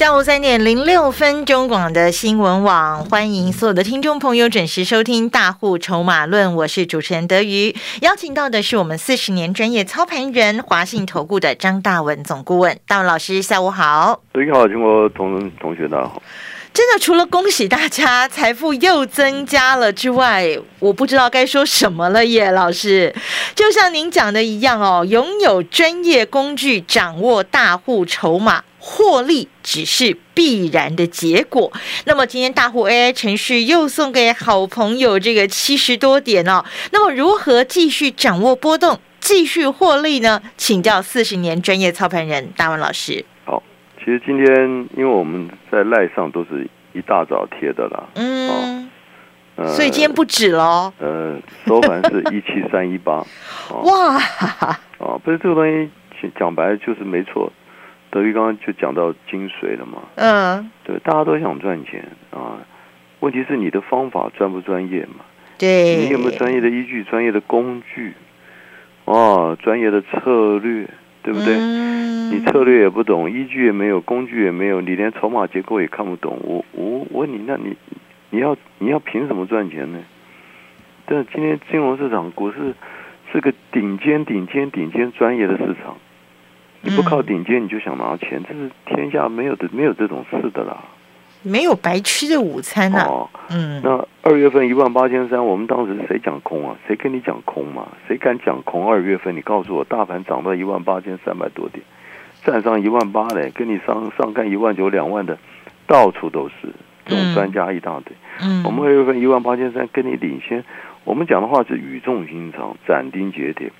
下午三点零六分，中广的新闻网欢迎所有的听众朋友准时收听《大户筹码论》，我是主持人德瑜，邀请到的是我们四十年专业操盘人华信投顾的张大文总顾问，大文老师，下午好。德瑜好，全国同同学大家好。真的，除了恭喜大家财富又增加了之外，我不知道该说什么了耶，老师。就像您讲的一样哦，拥有专业工具，掌握大户筹码。获利只是必然的结果。那么今天大户 AI 程序又送给好朋友这个七十多点哦。那么如何继续掌握波动，继续获利呢？请教四十年专业操盘人大文老师。好，其实今天因为我们在赖上都是一大早贴的啦，嗯，所以今天不止喽。呃，收盘是一七三一八。哇，哦，不是这个东西讲白了就是没错。德裕刚刚就讲到精髓了嘛，嗯，对，大家都想赚钱啊，问题是你的方法专不专业嘛？对，你有没有专业的依据、专业的工具，哦，专业的策略，对不对？你策略也不懂，依据也没有，工具也没有，你连筹码结构也看不懂，我我问你，那你你要你要凭什么赚钱呢？但今天金融市场、股市是个顶尖、顶尖、顶尖专业的市场。你不靠顶尖，你就想拿钱，这是天下没有的，没有这种事的啦。没有白吃的午餐呐。哦，嗯。那二月份一万八千三，我们当时谁讲空啊？谁跟你讲空嘛？谁敢讲空？二月份你告诉我，大盘涨到一万八千三百多点，站上一万八嘞，跟你上上看一万九、两万的，到处都是这种专家一大堆。嗯。我们二月份一万八千三，跟你领先。我们讲的话是语重心长，斩钉截铁，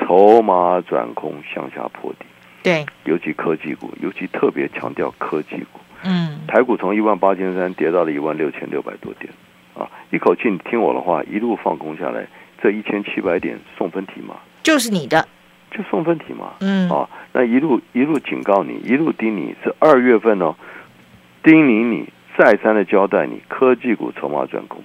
筹码转空，向下破底。对，尤其科技股，尤其特别强调科技股。嗯，台股从一万八千三跌到了一万六千六百多点，啊，一口气你听我的话，一路放空下来，这一千七百点送分题嘛，就是你的，就送分题嘛。嗯，啊，那一路一路警告你，一路叮咛，是二月份哦，叮咛你，再三的交代你，科技股筹码转空，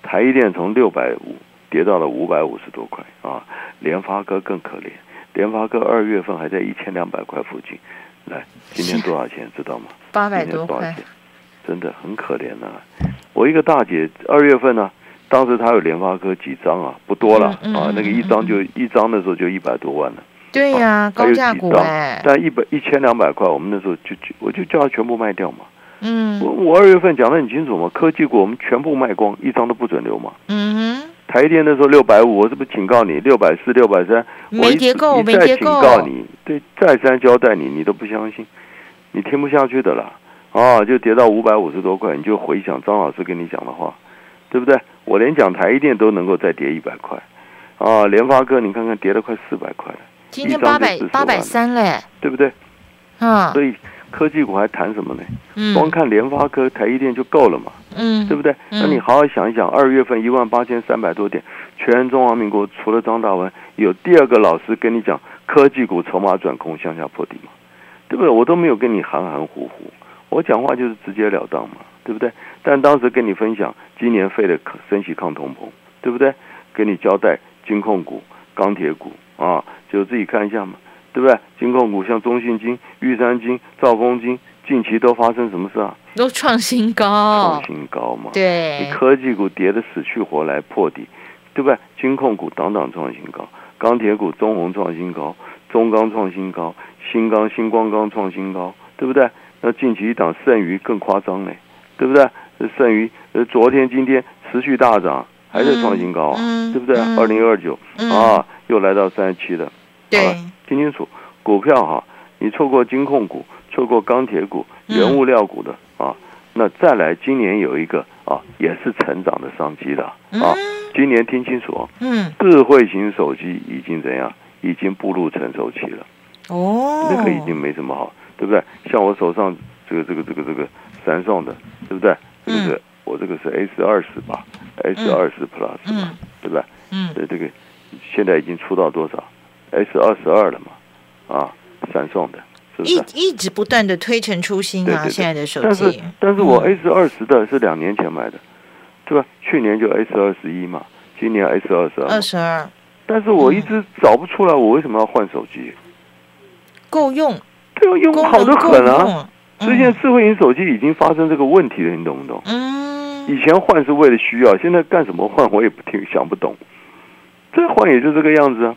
台积电从六百五跌到了五百五十多块啊，联发科更可怜。联发科二月份还在一千两百块附近，来，今天多少钱知道吗？八百多块，真的很可怜啊！我一个大姐二月份呢，当时她有联发科几张啊，不多了啊，那个一张就一张的时候就一百多万了。对呀，高价股哎。但一百一千两百块，我们那时候就就我就叫他全部卖掉嘛。嗯。我我二月份讲的很清楚嘛，科技股我们全部卖光，一张都不准留嘛。嗯哼。台电那时候六百五，我是不是警告你六百四、六百三？没结构，没结构。警告你，对，再三交代你，你都不相信，你听不下去的啦。啊，就跌到五百五十多块，你就回想张老师跟你讲的话，对不对？我连讲台电都能够再跌一百块，啊，联发科你看看跌了快四百块了，今天八百八百三嘞，对不对？啊，所以。科技股还谈什么呢？嗯，光看联发科、台积电就够了嘛，嗯，对不对？那你好好想一想，二月份一万八千三百多点，全中华民国除了张大文，有第二个老师跟你讲科技股筹码转空向下破底嘛，对不对？我都没有跟你含含糊糊，我讲话就是直截了当嘛，对不对？但当时跟你分享今年费的升息抗通膨，对不对？跟你交代金控股、钢铁股啊，就自己看一下嘛。对不对？金控股像中信金、玉山金、兆丰金，近期都发生什么事啊？都创新高，创新高嘛。对，你科技股跌得死去活来破底，对不对？金控股档档创新高，钢铁股中红创新高，中钢创新高，新钢、新光钢创新高，对不对？那近期一档剩余更夸张嘞，对不对？剩余呃，昨天、今天持续大涨，还在创新高啊，对不对？二零二九啊，又来到三十七了。对，听清楚，股票哈，你错过金控股，错过钢铁股、原物料股的啊，那再来今年有一个啊，也是成长的商机的啊。今年听清楚哦，嗯，智慧型手机已经怎样？已经步入成熟期了。哦，那个已经没什么好，对不对？像我手上这个这个这个这个三送的，对不对？这个是我这个是 S 二十吧，S 二十 Plus 嘛，对不对？嗯，对这个现在已经出到多少？S 二十二了嘛，啊三送的，是不一是？一直不断的推陈出新啊，对对对现在的手但是机，但是我嗯 S 二十的是两年前买的，对吧？去年就 S 二十一嘛，今年 S 二十二二。十二但是我一直找不出来，我为什么要换手机？够用，对啊，用功好的很啊。用，所以现在智慧型手机已经发生这个问题了，你懂不懂？嗯，以前换是为了需要，现在干什么换我也不听想不懂。再换也就这个样子啊，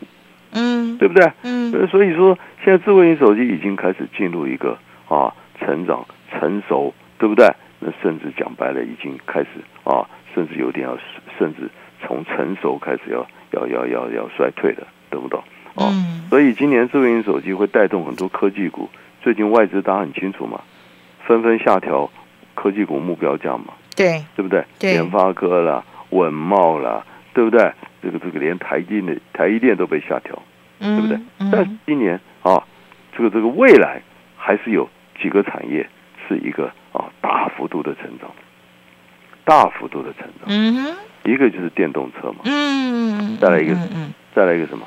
嗯对不对？嗯呃所以说，现在智慧型手机已经开始进入一个啊成长、成熟，对不对？那甚至讲白了，已经开始啊，甚至有点要，甚至从成熟开始要要要要要衰退了，懂不懂？哦，嗯所以今年智慧型手机会带动很多科技股。最近外资大家很清楚嘛，纷纷下调科技股目标价嘛，对，对不对？对联发科啦、稳茂啦，对不对？这个这个连台积的台积电都被下调。对对不对？嗯但是今年啊，这个这个未来还是有几个产业是一个啊大幅度的成长，大幅度的成长。嗯哼一个就是电动车嘛，嗯，再来一个再来一个什么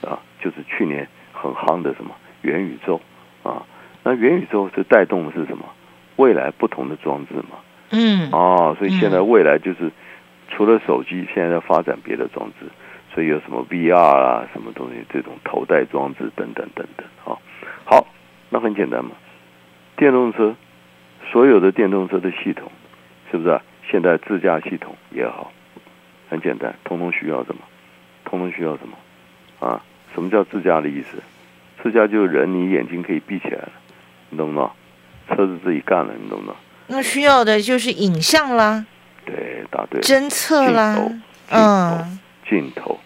啊？就是去年很夯的什么元宇宙啊。那元宇宙是带动的是什么？未来不同的装置嘛。嗯哦，所以现在未来就是除了手机，现在要发展别的装置，所以有什么 VR 啊，什么东西这种头戴装置等等等等。啊，好，那很简单嘛，电动车所有的电动车的系统，是不是、啊？现在自驾系统也好，很简单，通通需要什么？通通需要什么？啊，什么叫自驾的意思？自驾就是人你眼睛可以闭起来了，你懂不懂？车子自己干了，你懂不懂？那需要的就是影像啦，对，答对。侦测啦，镜头嗯镜头，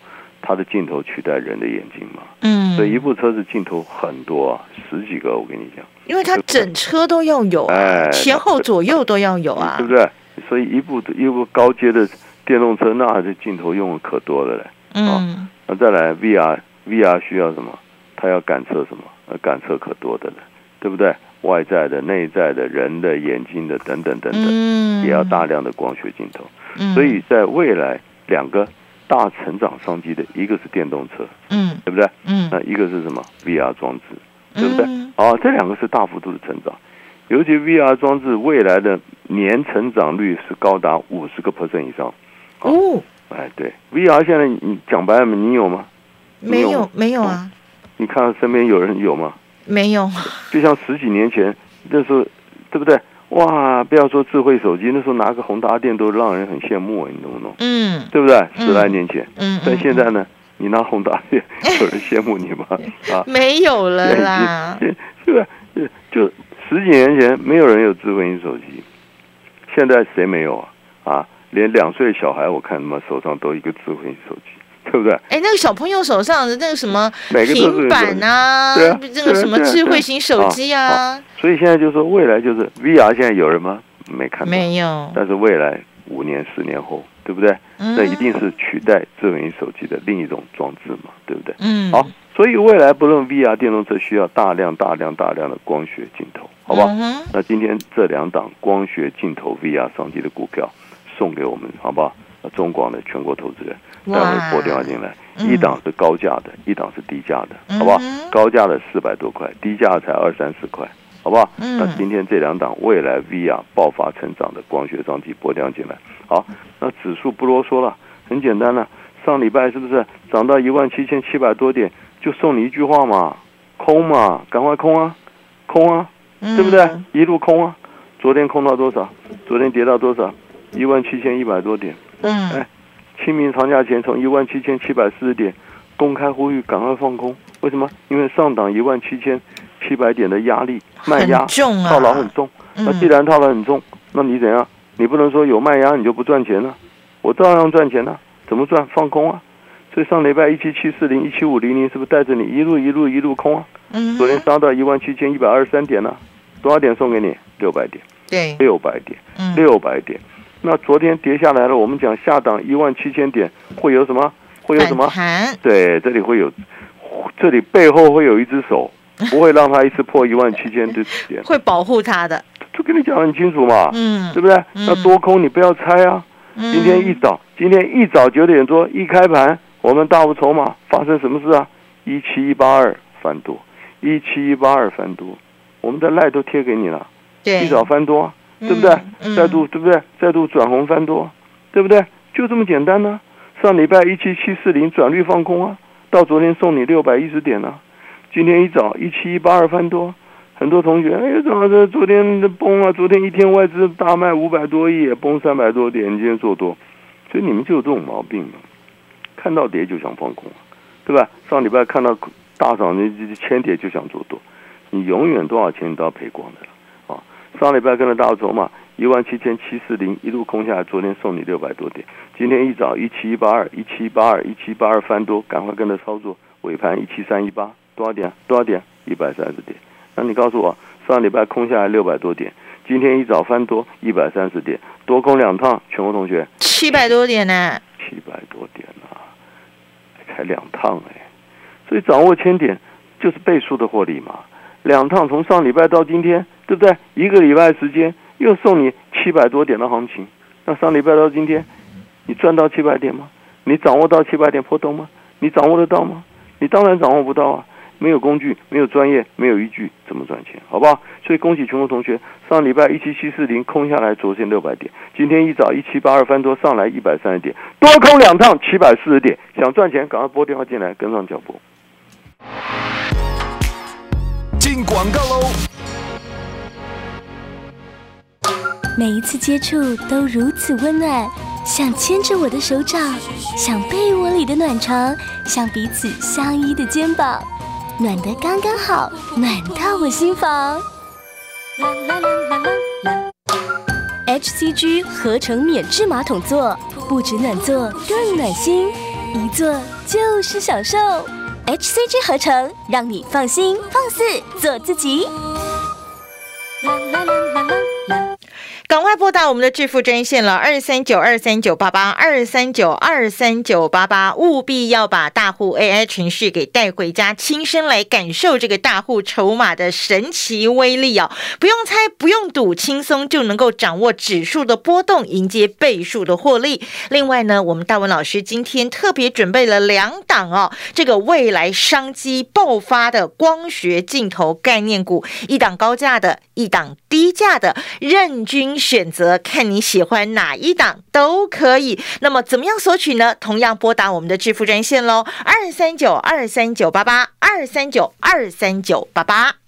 它的镜头取代人的眼睛嘛，嗯，所以一部车子镜头很多啊，十几个，我跟你讲，因为它整车都要有啊，哎前后左右都要有啊对，不对？所以一部一部高阶的电动车，那这镜头用的可多了嘞。嗯那再来 VR，VR 需要什么？它要感测什么？呃，感测可多的了，对不对？外在的、内在的、人的、眼睛的等等等等，嗯，也要大量的光学镜头。嗯，所以在未来，两个大成长商机的，一个是电动车，嗯对不对？嗯，那一个是什么？VR 装置，对不对？嗯哦，这两个是大幅度的成长，尤其 VR 装置未来的年成长率是高达五十个 percent 以上。哦，哎，对，VR 现在你讲白了，你有吗？没有没有啊，你看到身边有人有吗？没有，就像十几年前那时候，对不对？哇，不要说智慧手机，那时候拿个宏达电都让人很羡慕，你懂不懂？嗯对不对？嗯十来年前，嗯，但嗯现在呢，你拿宏达电，有人羡慕你吗？啊，没有了啦，是不是？就十几年前没有人有智慧型手机，现在谁没有啊？啊，连两岁小孩我看他妈手上都一个智慧型手机，对不对？哎，那个小朋友手上的那个什么平板啊，对啊这个什么智慧型手机啊，所以现在就说未来就是 VR，现在有人吗？没看到。没有，但是未来五年、十年后，对不对？嗯那一定是取代智慧型手机的另一种装置嘛，对不对？嗯，好，所以未来不论 VR 电动车需要大量、大量、大量的光学镜头，好不好？嗯那今天这两档光学镜头 VR 商机的股票送给我们，好不好？那中广的全国投资人待哇会拨电话进来，嗯一档是高价的，一档是低价的，好不好？高价的四百多块，低价才二三十块，好不好？嗯那今天这两档未来 VR 爆发成长的光学装机拨电话进来，好，那指数不啰嗦了，很简单了，上礼拜是不是涨到一万七千七百多点，就送你一句话嘛，空嘛，赶快空啊，空啊，对不对嗯？一路空啊！昨天空到多少？昨天跌到多少？一万七千一百多点。嗯哎清明长假前从一万七千七百四十点公开呼吁赶快放空。为什么？因为上档一万七千七百点的压力卖压重啊套牢很重。那既嗯然套牢很重，那你怎样？你不能说有卖压你就不赚钱了、我照样赚钱呢、怎么赚？放空啊！所以上礼拜一七七四零、一七五零零是不是带着你一路一路一路空啊？嗯，昨天杀到一万七千一百二十三点呢、多少点送给你？六百点，对，六百点，嗯六百点。那昨天跌下来了，我们讲下档一万七千点会有什么？会有什么对，这里会有，这里背后会有一只手，不会让它一次破一万七千的点。会保护它的，就跟你讲很清楚嘛，嗯，对不对？嗯那多空你不要猜啊。嗯今天一早，今天一早九点多一开盘，我们大幅筹码发生什么事啊？一七一八二翻多，一七一八二翻多，我们的赖都贴给你了，对，一早翻多，对不对？再度对不对？再度转红翻多，对不对？就这么简单呢。上礼拜一七七四零转绿放空啊，到昨天送你六百一十点呢。今天一早一七一八二翻多，很多同学哎，怎么这昨天的崩啊？昨天一天外资大卖五百多亿，崩三百多点，今天做多，所以你们就有这种毛病嘛。看到跌就想放空，对吧？上礼拜看到大涨那千点就想做多，你永远多少钱你都要赔光的！上礼拜跟着大筹码一万七千七四零一路空下来，昨天送你六百多点，今天一早一七一八二一七八二一七八二翻多，赶快跟着操作，尾盘一七三一八多少点？多少点？一百三十点。那你告诉我，上礼拜空下来六百多点，今天一早翻多一百三十点，多空两趟，全国同学七百多点呢？七百多点啊，才两趟哎，所以掌握千点就是倍数的获利嘛。两趟从上礼拜到今天，对不对？一个礼拜时间又送你七百多点的行情，那上礼拜到今天，你赚到七百点吗？你掌握到七百点破洞吗？你掌握得到吗？你当然掌握不到啊。没有工具，没有专业，没有依据，怎么赚钱？好不好？所以恭喜全国同学，上礼拜一七七四零空下来，昨天六百点，今天一早一七八二翻多上来一百三十点，多空两趟七百四十点，想赚钱赶快拨电话进来，跟上脚步。广告喽！每一次接触都如此温暖，像牵着我的手掌，像被窝里的暖床，像彼此相依的肩膀。暖得刚刚好，暖到我心房。啦啦啦啦啦啦！HCG 合成免治马桶座，不止暖座，更暖心，一坐就是享受。HCG 合成，让你放心放肆做自己。到我们的致富专线了，二三九二三九八八二三九二三九八八，务必要把大户 AI 程序给带回家，亲身来感受这个大户筹码的神奇威力哦！不用猜，不用赌，轻松就能够掌握指数的波动，迎接倍数的获利。另外呢，我们大文老师今天特别准备了两档哦，这个未来商机爆发的光学镜头概念股，一档高价的，一档低价的，任君。选择看你喜欢哪一档都可以。那么怎么样索取呢？同样拨打我们的支付专线喽，二三九二三九八八二三九二三九八八。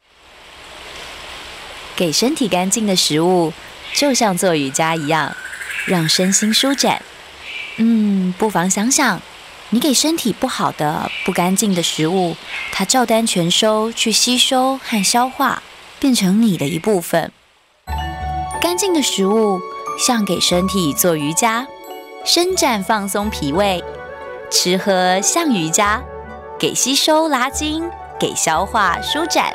给身体干净的食物，就像做瑜伽一样，让身心舒展。嗯，不妨想想，你给身体不好的、不干净的食物，它照单全收去吸收和消化，变成你的一部分。干净的食物像给身体做瑜伽，伸展放松脾胃；吃喝像瑜伽，给吸收拉筋，给消化舒展。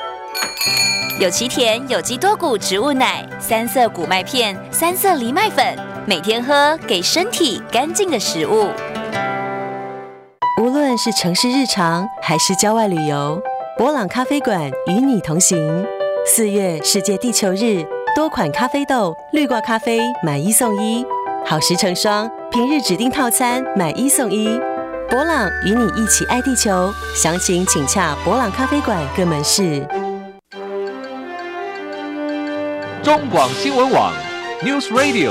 有奇田有机多谷植物奶、三色谷麦片、三色藜麦粉，每天喝，给身体干净的食物。无论是城市日常还是郊外旅游，博朗咖啡馆与你同行。四月世界地球日，多款咖啡豆、绿挂咖啡买一送一，好时成双，平日指定套餐买一送一。博朗与你一起爱地球，详情请洽博朗咖啡馆各门市。中广新闻网，News Radio。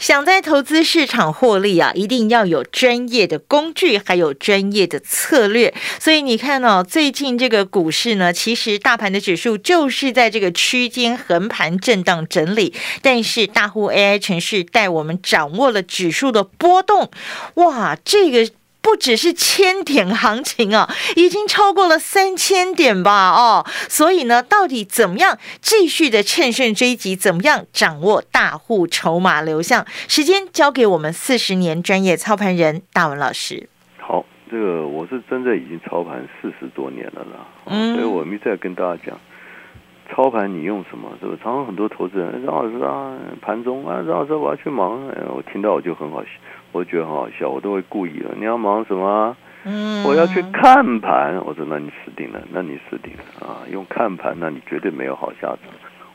想在投资市场获利啊，一定要有专业的工具，还有专业的策略。所以你看哦，最近这个股市呢，其实大盘的指数就是在这个区间横盘震荡整理，但是大户 AI 程序带我们掌握了指数的波动，哇，这个。不只是千点行情啊，已经超过了三千点吧？哦，所以呢，到底怎么样继续的趁胜追击？怎么样掌握大户筹码流向？时间交给我们四十年专业操盘人大文老师。好，这个我是真的已经操盘四十多年了啦，嗯所以我一再跟大家讲，操盘你用什么？是不是？常常很多投资人，张老师啊，盘中啊，张老师我要去忙，哎，我听到我就很好笑，我觉得很好笑，我都会故意了。你要忙什么啊？嗯，我要去看盘，我说那你死定了，那你死定了啊！用看盘，那你绝对没有好下场。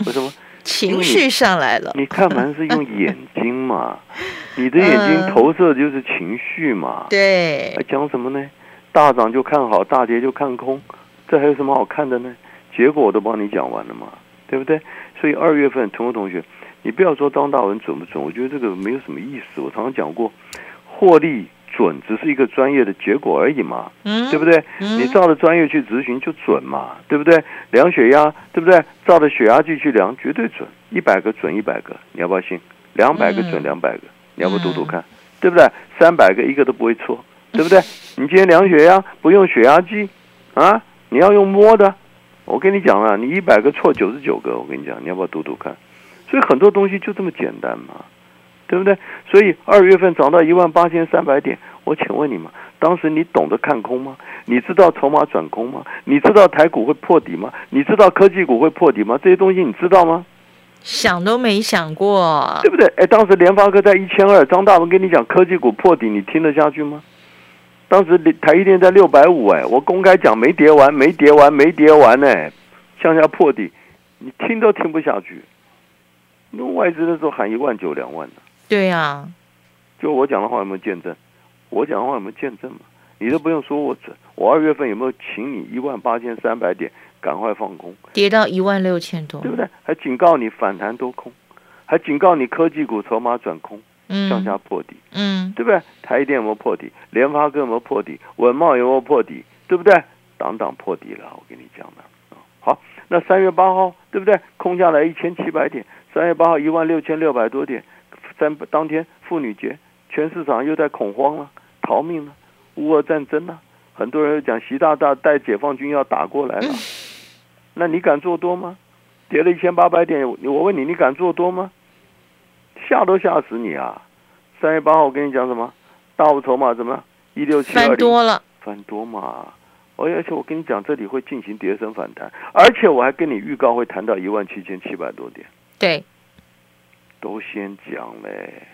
为什么？情绪上来了，你看盘是用眼睛嘛，你的眼睛嗯投射就是情绪嘛。对还，讲什么呢？大涨就看好，大跌就看空，这还有什么好看的呢？结果我都帮你讲完了嘛，对不对？所以二月份，同学同学，你不要说张大文准不准，我觉得这个没有什么意思。我常常讲过，获利准只是一个专业的结果而已嘛，嗯，对不对？嗯你照着专业去执行就准嘛，对不对？量血压，对不对？照着血压计去量，绝对准，一百个准一百个，你要不要信？两百个准嗯两百个，你要不要赌赌看？对不对？三百个一个都不会错，对不对？你今天量血压不用血压计啊，你要用摸的。我跟你讲了，你一百个错九十九个，我跟你讲，你要不要赌赌看？所以很多东西就这么简单嘛，对不对？所以二月份涨到一万八千三百点，我请问你们，当时你懂得看空吗？你知道筹码转空吗？你知道台股会破底吗？你知道科技股会破底吗？这些东西你知道吗？想都没想过，对不对？哎，当时联发科在一千二，张大文跟你讲科技股破底，你听得下去吗？当时台积电在六百五，哎，我公开讲没跌完，没跌完，没跌完，哎，向下破底，你听都听不下去。那外资那时候喊一万九、两万的，对呀，就我讲的话有没有见证？我讲的话有没有见证嘛？你都不用说我准，我二月份有没有请你一万八千三百点赶快放空？跌到一万六千多对，不对？还警告你反弹多空，还警告你科技股筹码转空，向下嗯破底，嗯，对不对？台积电有没有破底？联发科有没有破底？文茂有没有破底？对不对？档档破底了，我跟你讲的。啊好，那三月八号对不对？空下来一千七百点，三月八号一万六千六百多点，三当天妇女节，全市场又在恐慌了，逃命了，乌俄战争了，很多人又讲习大大带解放军要打过来了，那你敢做多吗？跌了一千八百点，我问你，你敢做多吗？吓都吓死你啊！三月八号我跟你讲什么？大户筹码怎么？一六七二翻多了，翻多嘛。而而且我跟你讲，这里会进行跌升反弹，而且我还跟你预告会谈到一万七千七百多点，对，都先讲嘞，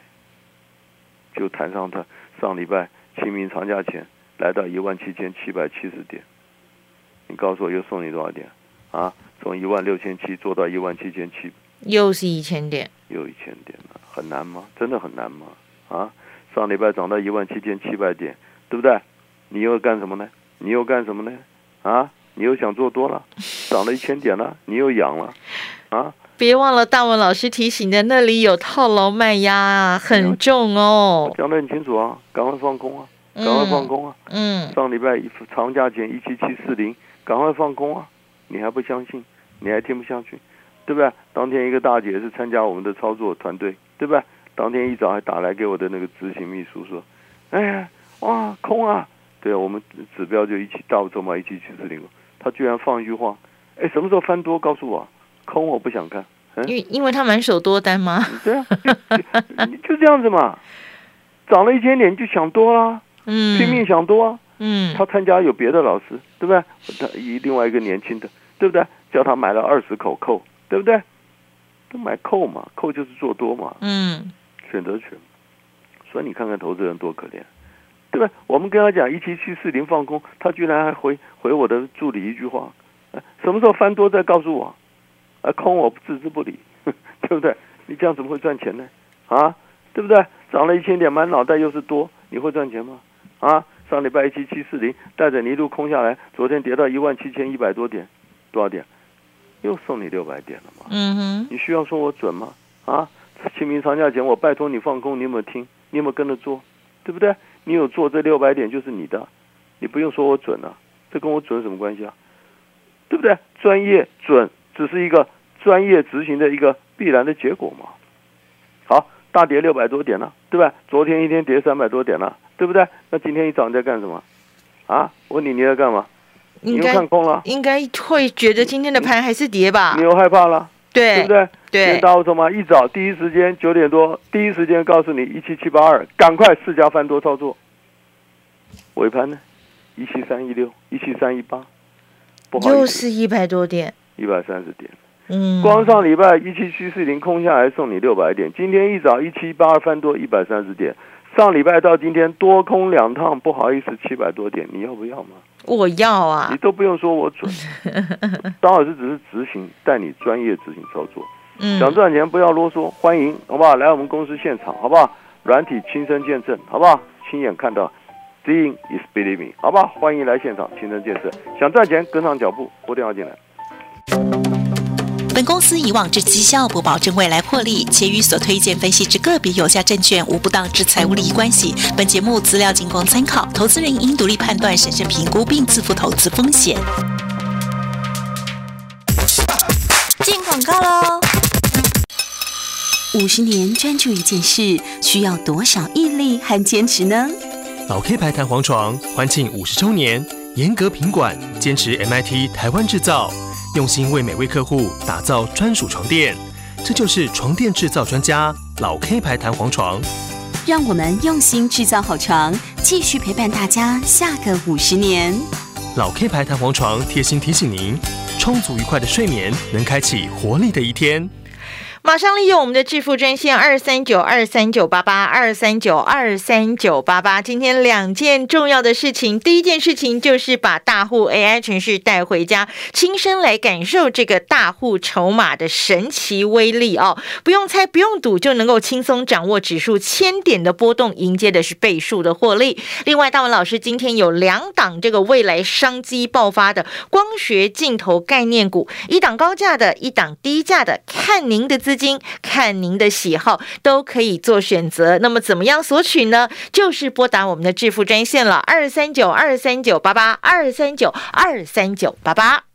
就谈上他上礼拜清明长假前来到一万七千七百七十点，你告诉我又送你多少点啊？从一万六千七做到一万七千七，又是一千点，又一千点了，很难吗？真的很难吗？啊，上礼拜涨到一万七千七百点，对不对？你又干什么呢？你又干什么呢？啊，你又想做多了，涨了一千点了，你又养了，啊，别忘了大文老师提醒的，那里有套牢卖压啊，很重哦。讲得很清楚啊，赶快放空啊，赶快放空啊！嗯，上礼拜一长假前一七七四零，赶快放空啊！你还不相信？你还听不下去？对不对？当天一个大姐是参加我们的操作团队，对不对？当天一早还打来给我的那个执行秘书说：“哎呀，哇，空啊！”对啊，我们指标就一起大筹码一七七四零，他居然放一句话：“哎，什么时候翻多？告诉我，空我不想看。”嗯因为因为他满手多单吗？对啊，就这样子嘛，涨了一千点就想多啦，嗯，拼命想多啊。嗯，他参加有别的老师，对不对？他一另外一个年轻的，对不对？叫他买了二十口扣，对不对？都买扣嘛，扣就是做多嘛，嗯，选择权。所以你看看投资人多可怜，对吧？我们跟他讲一七七四零放空，他居然还回回我的助理一句话：呃什么时候翻多再告诉我，啊，空我置之不理，对不对？你这样怎么会赚钱呢？啊，对不对？涨了一千点，满脑袋又是多，你会赚钱吗？啊，上礼拜一七七四零带着你一路空下来，昨天跌到一万七千一百多点，多少点？又送你六百点了嘛？嗯哼，你需要说我准吗？啊，清明长假前我拜托你放空，你有没有听？你有没有跟着做？对不对？你有做这六百点就是你的，你不用说我准啊，这跟我准什么关系啊？对不对？专业准只是一个专业执行的一个必然的结果嘛。好，大跌六百多点了，对吧？昨天一天跌三百多点了，对不对？那今天一早你在干什么？啊？我问你你在干嘛？你又应该看空了，应该会觉得今天的盘还是跌吧你？又害怕了。对对不对？对，大户筹码一早第一时间九点多，第一时间告诉你一七七八二，赶快四家翻多操作。尾盘呢？一七三一六，一七三一八，不好又是一百多点，一百三十点。嗯，光上礼拜一七七四零空下来送你六百点，今天一早一七八二翻多一百三十点，上礼拜到今天多空两趟，不好意思七百多点，你要不要吗？我要啊你，都不用说我准，张老师只是执行，带你专业执行操作。嗯，想赚钱不要啰嗦，欢迎好不好？来我们公司现场好不好？软体亲身见证好不好？亲眼看到，Seeing is believing 好不好？欢迎来现场亲身见证。想赚钱跟上脚步，拨电话进来。本公司以往之绩效不保证未来获利，且与所推荐分析之个别有价证券无不当之财务利益关系。本节目资料仅供参考，投资人应独立判断、审慎评估并自负投资风险。进广告喽！五十年专注一件事，需要多少毅力和坚持呢？老 K 牌弹簧床欢庆五十周年，严格品管，坚持 MIT 台湾制造，用心为每位客户打造专属床垫。这就是床垫制造专家老 K 牌弹簧床。让我们用心制造好床，继续陪伴大家下个五十年。老 K 牌弹簧床贴心提醒您：充足愉快的睡眠能开启活力的一天。马上利用我们的致富专线二三九二三九八八二三九二三九八八。今天两件重要的事情，第一件事情就是把大户 AI 程序带回家，亲身来感受这个大户筹码的神奇威力哦！不用猜，不用赌，就能够轻松掌握指数千点的波动，迎接的是倍数的获利。另外，大文老师今天有两档这个未来商机爆发的光学镜头概念股，一档高价的，一档低价的，看您的资金，看您的喜好，都可以做选择。那么怎么样索取呢？就是拨打我们的致富专线了，二三九二三九八八二三九二三九八八。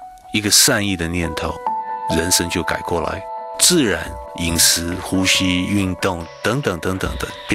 一个善意的念头，人生就改过来，自然饮食、呼吸、运动等等等等的。